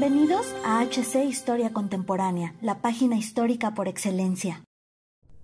Bienvenidos a HC Historia Contemporánea, la página histórica por excelencia.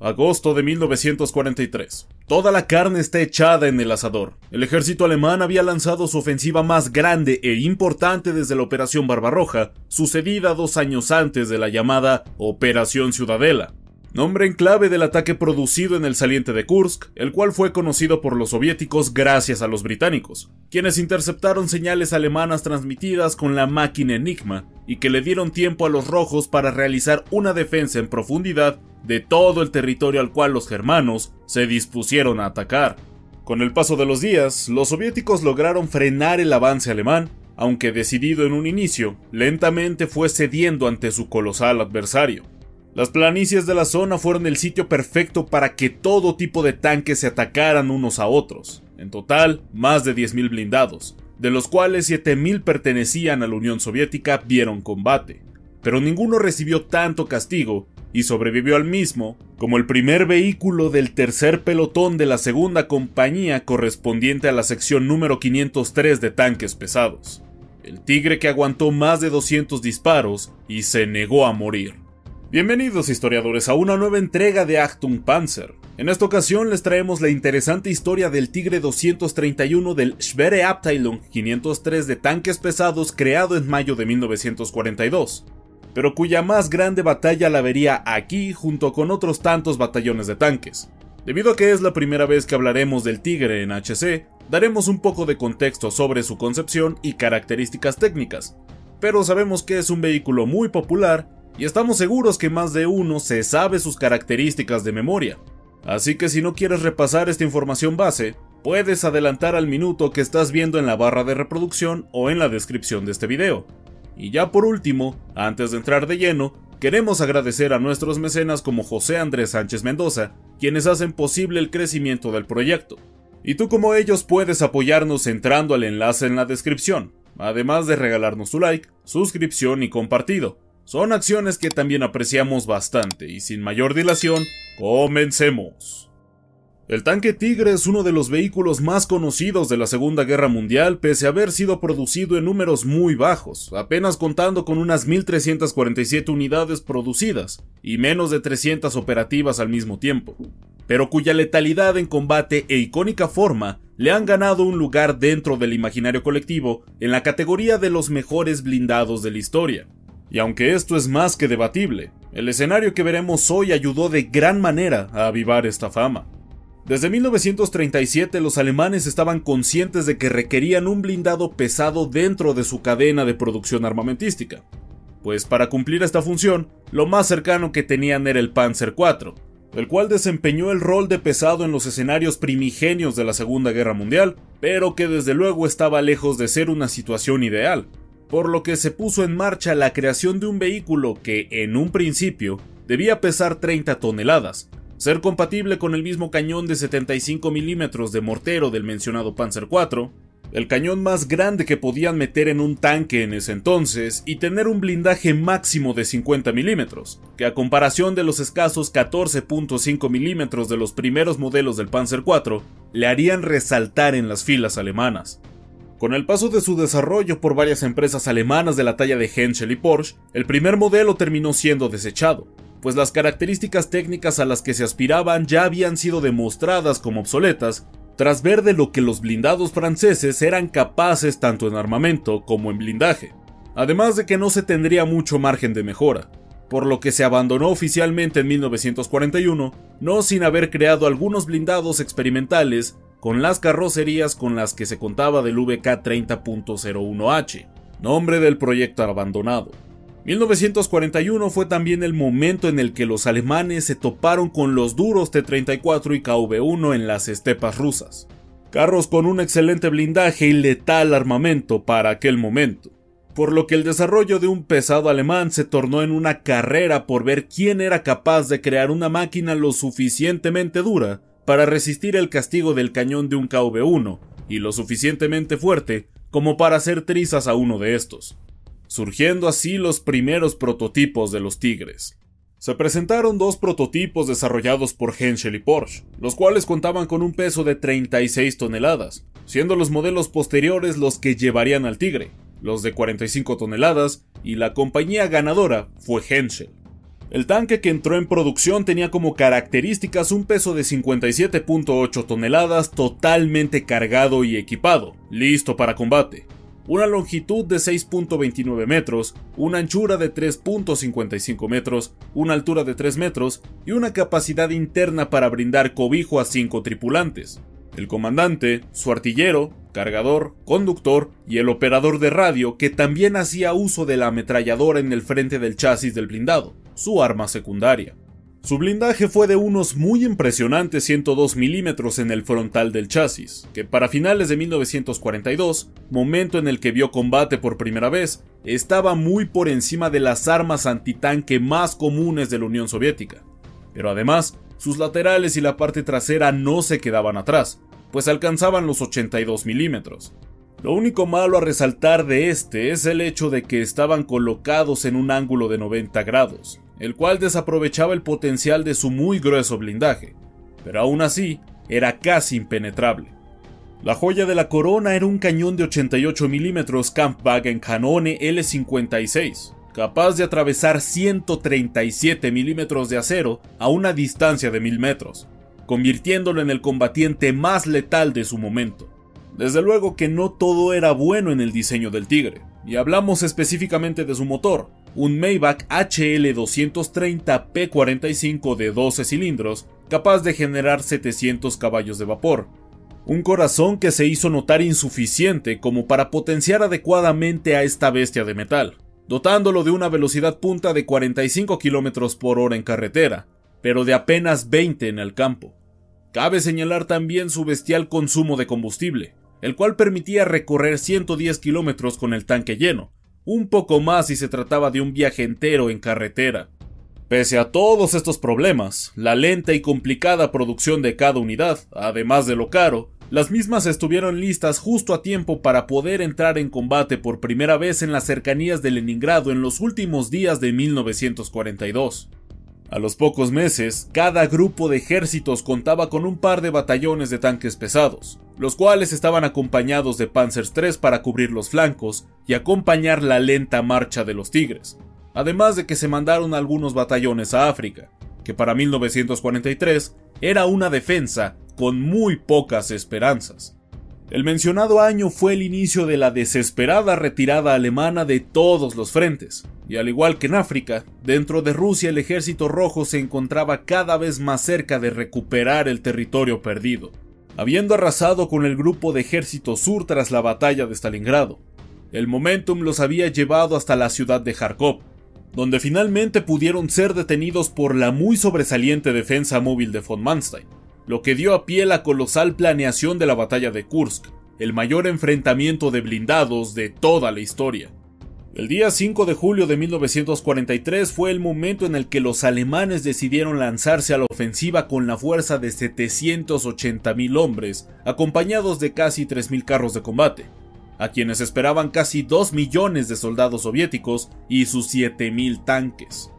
Agosto de 1943. Toda la carne está echada en el asador. El ejército alemán había lanzado su ofensiva más grande e importante desde la Operación Barbarroja, sucedida dos años antes de la llamada Operación Ciudadela nombre en clave del ataque producido en el saliente de Kursk, el cual fue conocido por los soviéticos gracias a los británicos, quienes interceptaron señales alemanas transmitidas con la máquina Enigma y que le dieron tiempo a los rojos para realizar una defensa en profundidad de todo el territorio al cual los germanos se dispusieron a atacar. Con el paso de los días, los soviéticos lograron frenar el avance alemán, aunque decidido en un inicio, lentamente fue cediendo ante su colosal adversario. Las planicies de la zona fueron el sitio perfecto para que todo tipo de tanques se atacaran unos a otros. En total, más de 10.000 blindados, de los cuales 7.000 pertenecían a la Unión Soviética, vieron combate. Pero ninguno recibió tanto castigo y sobrevivió al mismo como el primer vehículo del tercer pelotón de la segunda compañía correspondiente a la sección número 503 de tanques pesados. El tigre que aguantó más de 200 disparos y se negó a morir. Bienvenidos historiadores a una nueva entrega de Achtung Panzer. En esta ocasión les traemos la interesante historia del Tigre 231 del Schwere Abteilung 503 de tanques pesados creado en mayo de 1942, pero cuya más grande batalla la vería aquí junto con otros tantos batallones de tanques. Debido a que es la primera vez que hablaremos del Tigre en HC, daremos un poco de contexto sobre su concepción y características técnicas, pero sabemos que es un vehículo muy popular y estamos seguros que más de uno se sabe sus características de memoria. Así que si no quieres repasar esta información base, puedes adelantar al minuto que estás viendo en la barra de reproducción o en la descripción de este video. Y ya por último, antes de entrar de lleno, queremos agradecer a nuestros mecenas como José Andrés Sánchez Mendoza, quienes hacen posible el crecimiento del proyecto. Y tú como ellos puedes apoyarnos entrando al enlace en la descripción, además de regalarnos tu like, suscripción y compartido. Son acciones que también apreciamos bastante y sin mayor dilación, comencemos. El tanque Tigre es uno de los vehículos más conocidos de la Segunda Guerra Mundial pese a haber sido producido en números muy bajos, apenas contando con unas 1.347 unidades producidas y menos de 300 operativas al mismo tiempo, pero cuya letalidad en combate e icónica forma le han ganado un lugar dentro del imaginario colectivo en la categoría de los mejores blindados de la historia. Y aunque esto es más que debatible, el escenario que veremos hoy ayudó de gran manera a avivar esta fama. Desde 1937 los alemanes estaban conscientes de que requerían un blindado pesado dentro de su cadena de producción armamentística, pues para cumplir esta función, lo más cercano que tenían era el Panzer IV, el cual desempeñó el rol de pesado en los escenarios primigenios de la Segunda Guerra Mundial, pero que desde luego estaba lejos de ser una situación ideal, por lo que se puso en marcha la creación de un vehículo que, en un principio, debía pesar 30 toneladas, ser compatible con el mismo cañón de 75 milímetros de mortero del mencionado Panzer IV, el cañón más grande que podían meter en un tanque en ese entonces, y tener un blindaje máximo de 50 milímetros, que a comparación de los escasos 14.5 milímetros de los primeros modelos del Panzer IV, le harían resaltar en las filas alemanas. Con el paso de su desarrollo por varias empresas alemanas de la talla de Henschel y Porsche, el primer modelo terminó siendo desechado, pues las características técnicas a las que se aspiraban ya habían sido demostradas como obsoletas tras ver de lo que los blindados franceses eran capaces tanto en armamento como en blindaje, además de que no se tendría mucho margen de mejora, por lo que se abandonó oficialmente en 1941, no sin haber creado algunos blindados experimentales con las carrocerías con las que se contaba del VK 30.01H, nombre del proyecto abandonado. 1941 fue también el momento en el que los alemanes se toparon con los duros T-34 y KV-1 en las estepas rusas, carros con un excelente blindaje y letal armamento para aquel momento. por lo que el desarrollo de un pesado alemán se tornó en una carrera por ver quién era capaz de crear una máquina lo suficientemente dura para resistir el castigo del cañón de un KV-1 y lo suficientemente fuerte como para hacer trizas a uno de estos, surgiendo así los primeros prototipos de los Tigres. Se presentaron dos prototipos desarrollados por Henschel y Porsche, los cuales contaban con un peso de 36 toneladas, siendo los modelos posteriores los que llevarían al Tigre, los de 45 toneladas, y la compañía ganadora fue Henschel. El tanque que entró en producción tenía como características un peso de 57.8 toneladas totalmente cargado y equipado, listo para combate, una longitud de 6.29 metros, una anchura de 3.55 metros, una altura de 3 metros y una capacidad interna para brindar cobijo a 5 tripulantes. El comandante, su artillero, cargador, conductor y el operador de radio que también hacía uso de la ametralladora en el frente del chasis del blindado, su arma secundaria. Su blindaje fue de unos muy impresionantes 102 milímetros en el frontal del chasis, que para finales de 1942, momento en el que vio combate por primera vez, estaba muy por encima de las armas antitanque más comunes de la Unión Soviética. Pero además, sus laterales y la parte trasera no se quedaban atrás, pues alcanzaban los 82 milímetros. Lo único malo a resaltar de este es el hecho de que estaban colocados en un ángulo de 90 grados, el cual desaprovechaba el potencial de su muy grueso blindaje, pero aún así era casi impenetrable. La joya de la corona era un cañón de 88 mm Kampfwagen Canone L56, capaz de atravesar 137 mm de acero a una distancia de 1000 metros, convirtiéndolo en el combatiente más letal de su momento. Desde luego que no todo era bueno en el diseño del Tigre, y hablamos específicamente de su motor, un Maybach HL230 P45 de 12 cilindros, capaz de generar 700 caballos de vapor. Un corazón que se hizo notar insuficiente como para potenciar adecuadamente a esta bestia de metal, dotándolo de una velocidad punta de 45 km por hora en carretera, pero de apenas 20 en el campo. Cabe señalar también su bestial consumo de combustible, el cual permitía recorrer 110 kilómetros con el tanque lleno, un poco más si se trataba de un viaje entero en carretera. Pese a todos estos problemas, la lenta y complicada producción de cada unidad, además de lo caro, las mismas estuvieron listas justo a tiempo para poder entrar en combate por primera vez en las cercanías de Leningrado en los últimos días de 1942. A los pocos meses, cada grupo de ejércitos contaba con un par de batallones de tanques pesados, los cuales estaban acompañados de Panzers III para cubrir los flancos y acompañar la lenta marcha de los Tigres, además de que se mandaron algunos batallones a África, que para 1943 era una defensa con muy pocas esperanzas. El mencionado año fue el inicio de la desesperada retirada alemana de todos los frentes, y al igual que en África, dentro de Rusia el ejército rojo se encontraba cada vez más cerca de recuperar el territorio perdido, habiendo arrasado con el grupo de ejército sur tras la batalla de Stalingrado. El momentum los había llevado hasta la ciudad de Kharkov, donde finalmente pudieron ser detenidos por la muy sobresaliente defensa móvil de von Manstein lo que dio a pie la colosal planeación de la batalla de Kursk, el mayor enfrentamiento de blindados de toda la historia. El día 5 de julio de 1943 fue el momento en el que los alemanes decidieron lanzarse a la ofensiva con la fuerza de 780.000 hombres, acompañados de casi 3.000 carros de combate, a quienes esperaban casi 2 millones de soldados soviéticos y sus 7.000 tanques.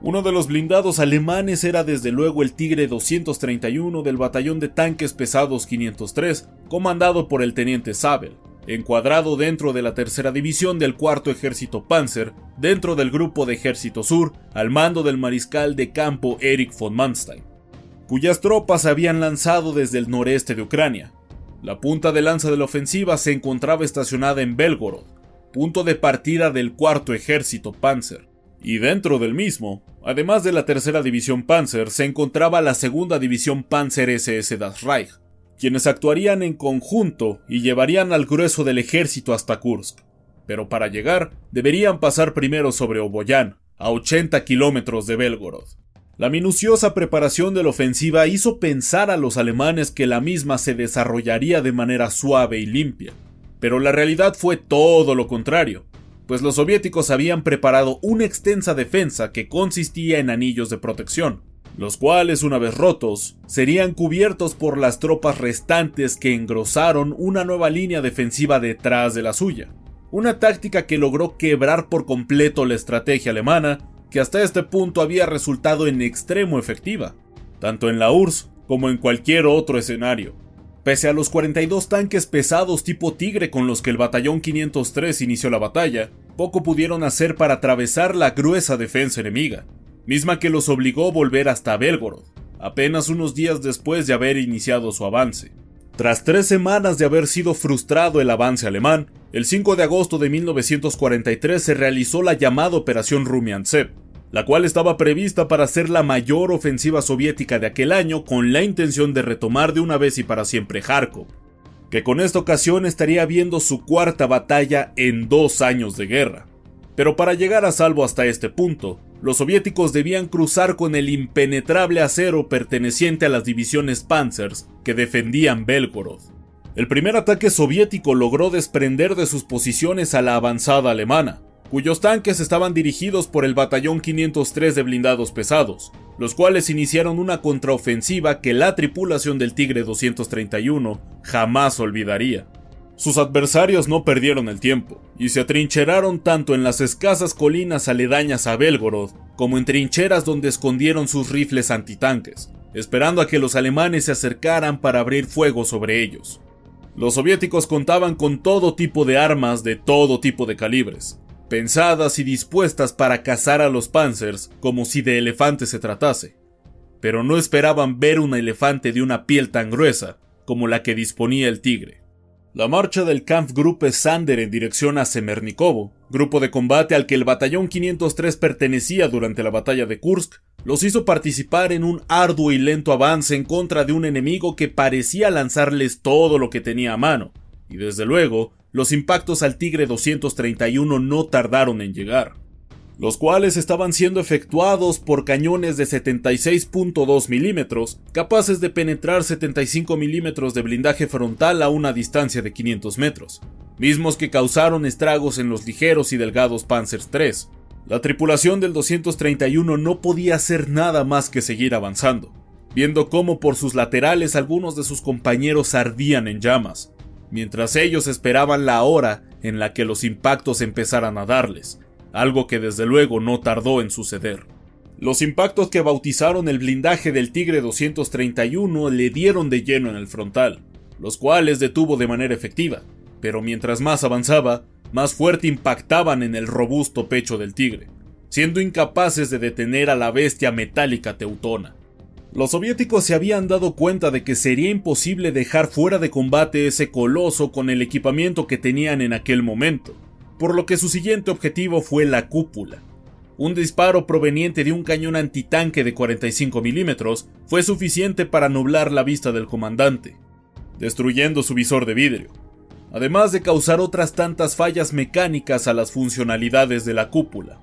Uno de los blindados alemanes era desde luego el Tigre 231 del batallón de tanques pesados 503, comandado por el teniente Sabel, encuadrado dentro de la tercera división del cuarto ejército Panzer, dentro del grupo de ejército sur, al mando del mariscal de campo Erich von Manstein, cuyas tropas habían lanzado desde el noreste de Ucrania. La punta de lanza de la ofensiva se encontraba estacionada en Belgorod, punto de partida del cuarto ejército Panzer y dentro del mismo, además de la tercera división Panzer, se encontraba la segunda división Panzer SS Das Reich, quienes actuarían en conjunto y llevarían al grueso del ejército hasta Kursk. Pero para llegar, deberían pasar primero sobre Oboyan, a 80 kilómetros de Belgorod. La minuciosa preparación de la ofensiva hizo pensar a los alemanes que la misma se desarrollaría de manera suave y limpia, pero la realidad fue todo lo contrario pues los soviéticos habían preparado una extensa defensa que consistía en anillos de protección, los cuales, una vez rotos, serían cubiertos por las tropas restantes que engrosaron una nueva línea defensiva detrás de la suya. Una táctica que logró quebrar por completo la estrategia alemana, que hasta este punto había resultado en extremo efectiva, tanto en la URSS como en cualquier otro escenario. Pese a los 42 tanques pesados tipo Tigre con los que el batallón 503 inició la batalla, poco pudieron hacer para atravesar la gruesa defensa enemiga, misma que los obligó a volver hasta Belgorod, apenas unos días después de haber iniciado su avance. Tras tres semanas de haber sido frustrado el avance alemán, el 5 de agosto de 1943 se realizó la llamada Operación Rumiantsev, la cual estaba prevista para ser la mayor ofensiva soviética de aquel año con la intención de retomar de una vez y para siempre Kharkov, que con esta ocasión estaría viendo su cuarta batalla en dos años de guerra. Pero para llegar a salvo hasta este punto, los soviéticos debían cruzar con el impenetrable acero perteneciente a las divisiones Panzers que defendían Belgorod. El primer ataque soviético logró desprender de sus posiciones a la avanzada alemana, cuyos tanques estaban dirigidos por el batallón 503 de blindados pesados, los cuales iniciaron una contraofensiva que la tripulación del Tigre 231 jamás olvidaría. Sus adversarios no perdieron el tiempo, y se atrincheraron tanto en las escasas colinas aledañas a Belgorod, como en trincheras donde escondieron sus rifles antitanques, esperando a que los alemanes se acercaran para abrir fuego sobre ellos. Los soviéticos contaban con todo tipo de armas de todo tipo de calibres, pensadas y dispuestas para cazar a los Panzers como si de elefantes se tratase, pero no esperaban ver un elefante de una piel tan gruesa como la que disponía el tigre. La marcha del Kampfgruppe Sander en dirección a Semernikovo, grupo de combate al que el batallón 503 pertenecía durante la batalla de Kursk, los hizo participar en un arduo y lento avance en contra de un enemigo que parecía lanzarles todo lo que tenía a mano, y desde luego los impactos al Tigre 231 no tardaron en llegar, los cuales estaban siendo efectuados por cañones de 76.2 milímetros, capaces de penetrar 75 milímetros de blindaje frontal a una distancia de 500 metros, mismos que causaron estragos en los ligeros y delgados Panzers III. La tripulación del 231 no podía hacer nada más que seguir avanzando, viendo cómo por sus laterales algunos de sus compañeros ardían en llamas, mientras ellos esperaban la hora en la que los impactos empezaran a darles, algo que desde luego no tardó en suceder. Los impactos que bautizaron el blindaje del Tigre 231 le dieron de lleno en el frontal, los cuales detuvo de manera efectiva, pero mientras más avanzaba, más fuerte impactaban en el robusto pecho del tigre, siendo incapaces de detener a la bestia metálica teutona. Los soviéticos se habían dado cuenta de que sería imposible dejar fuera de combate ese coloso con el equipamiento que tenían en aquel momento, por lo que su siguiente objetivo fue la cúpula. Un disparo proveniente de un cañón antitanque de 45 milímetros fue suficiente para nublar la vista del comandante, destruyendo su visor de vidrio, además de causar otras tantas fallas mecánicas a las funcionalidades de la cúpula.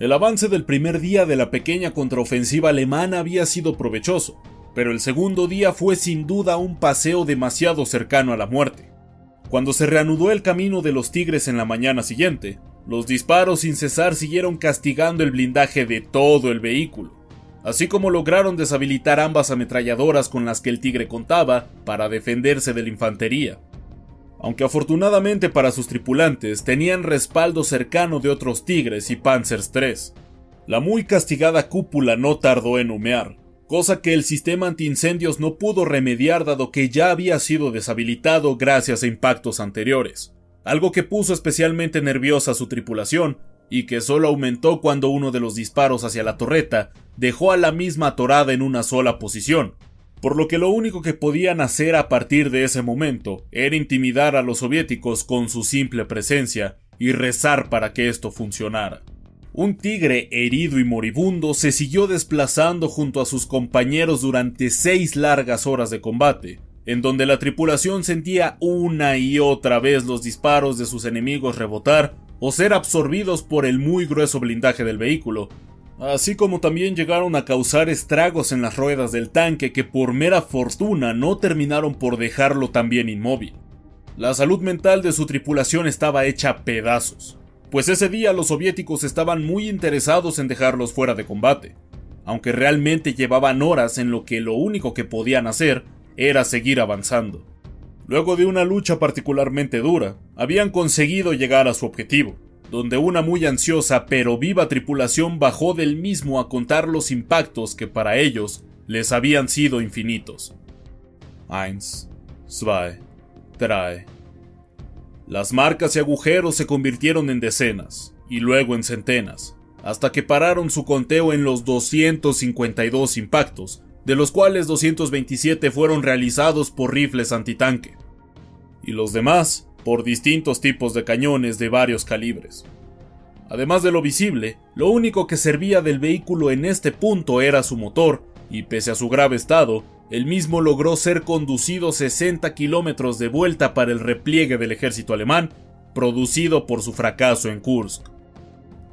El avance del primer día de la pequeña contraofensiva alemana había sido provechoso, pero el segundo día fue sin duda un paseo demasiado cercano a la muerte. Cuando se reanudó el camino de los Tigres en la mañana siguiente, los disparos sin cesar siguieron castigando el blindaje de todo el vehículo, así como lograron deshabilitar ambas ametralladoras con las que el Tigre contaba para defenderse de la infantería aunque afortunadamente para sus tripulantes tenían respaldo cercano de otros Tigres y Panzers III. La muy castigada cúpula no tardó en humear, cosa que el sistema antiincendios no pudo remediar dado que ya había sido deshabilitado gracias a impactos anteriores, algo que puso especialmente nerviosa a su tripulación y que solo aumentó cuando uno de los disparos hacia la torreta dejó a la misma atorada en una sola posición, por lo que lo único que podían hacer a partir de ese momento era intimidar a los soviéticos con su simple presencia y rezar para que esto funcionara. Un tigre herido y moribundo se siguió desplazando junto a sus compañeros durante seis largas horas de combate, en donde la tripulación sentía una y otra vez los disparos de sus enemigos rebotar o ser absorbidos por el muy grueso blindaje del vehículo, así como también llegaron a causar estragos en las ruedas del tanque que por mera fortuna no terminaron por dejarlo también inmóvil. La salud mental de su tripulación estaba hecha pedazos, pues ese día los soviéticos estaban muy interesados en dejarlos fuera de combate, aunque realmente llevaban horas en lo que lo único que podían hacer era seguir avanzando. Luego de una lucha particularmente dura, habían conseguido llegar a su objetivo, donde una muy ansiosa pero viva tripulación bajó del mismo a contar los impactos que para ellos les habían sido infinitos. Eins, zwei, drei. Las marcas y agujeros se convirtieron en decenas, y luego en centenas, hasta que pararon su conteo en los 252 impactos, de los cuales 227 fueron realizados por rifles antitanque, y los demás por distintos tipos de cañones de varios calibres. Además de lo visible, lo único que servía del vehículo en este punto era su motor, y pese a su grave estado, el mismo logró ser conducido 60 kilómetros de vuelta para el repliegue del ejército alemán, producido por su fracaso en Kursk.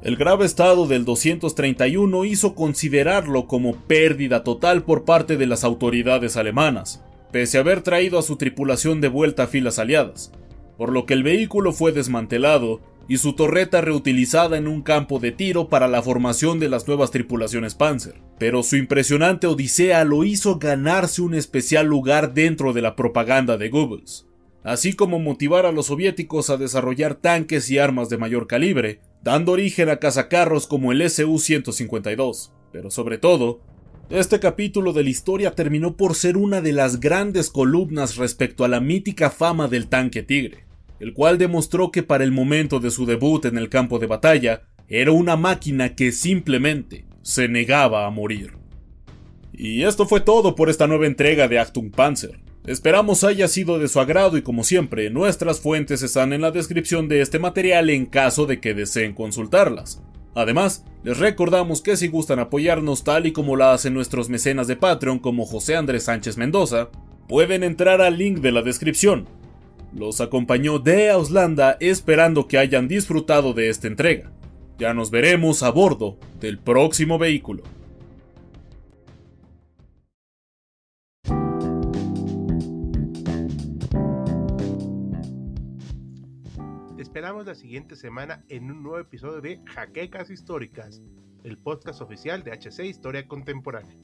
El grave estado del 231 hizo considerarlo como pérdida total por parte de las autoridades alemanas, pese a haber traído a su tripulación de vuelta a filas aliadas, por lo que el vehículo fue desmantelado y su torreta reutilizada en un campo de tiro para la formación de las nuevas tripulaciones Panzer. Pero su impresionante odisea lo hizo ganarse un especial lugar dentro de la propaganda de Goebbels, así como motivar a los soviéticos a desarrollar tanques y armas de mayor calibre, dando origen a cazacarros como el Su-152. Pero sobre todo, este capítulo de la historia terminó por ser una de las grandes columnas respecto a la mítica fama del tanque Tigre el cual demostró que para el momento de su debut en el campo de batalla, era una máquina que simplemente se negaba a morir. Y esto fue todo por esta nueva entrega de Achtung Panzer. Esperamos haya sido de su agrado y como siempre, nuestras fuentes están en la descripción de este material en caso de que deseen consultarlas. Además, les recordamos que si gustan apoyarnos tal y como la hacen nuestros mecenas de Patreon como José Andrés Sánchez Mendoza, pueden entrar al link de la descripción, los acompañó de Auslanda esperando que hayan disfrutado de esta entrega. Ya nos veremos a bordo del próximo vehículo. Esperamos la siguiente semana en un nuevo episodio de Jaquecas Históricas, el podcast oficial de HC Historia Contemporánea.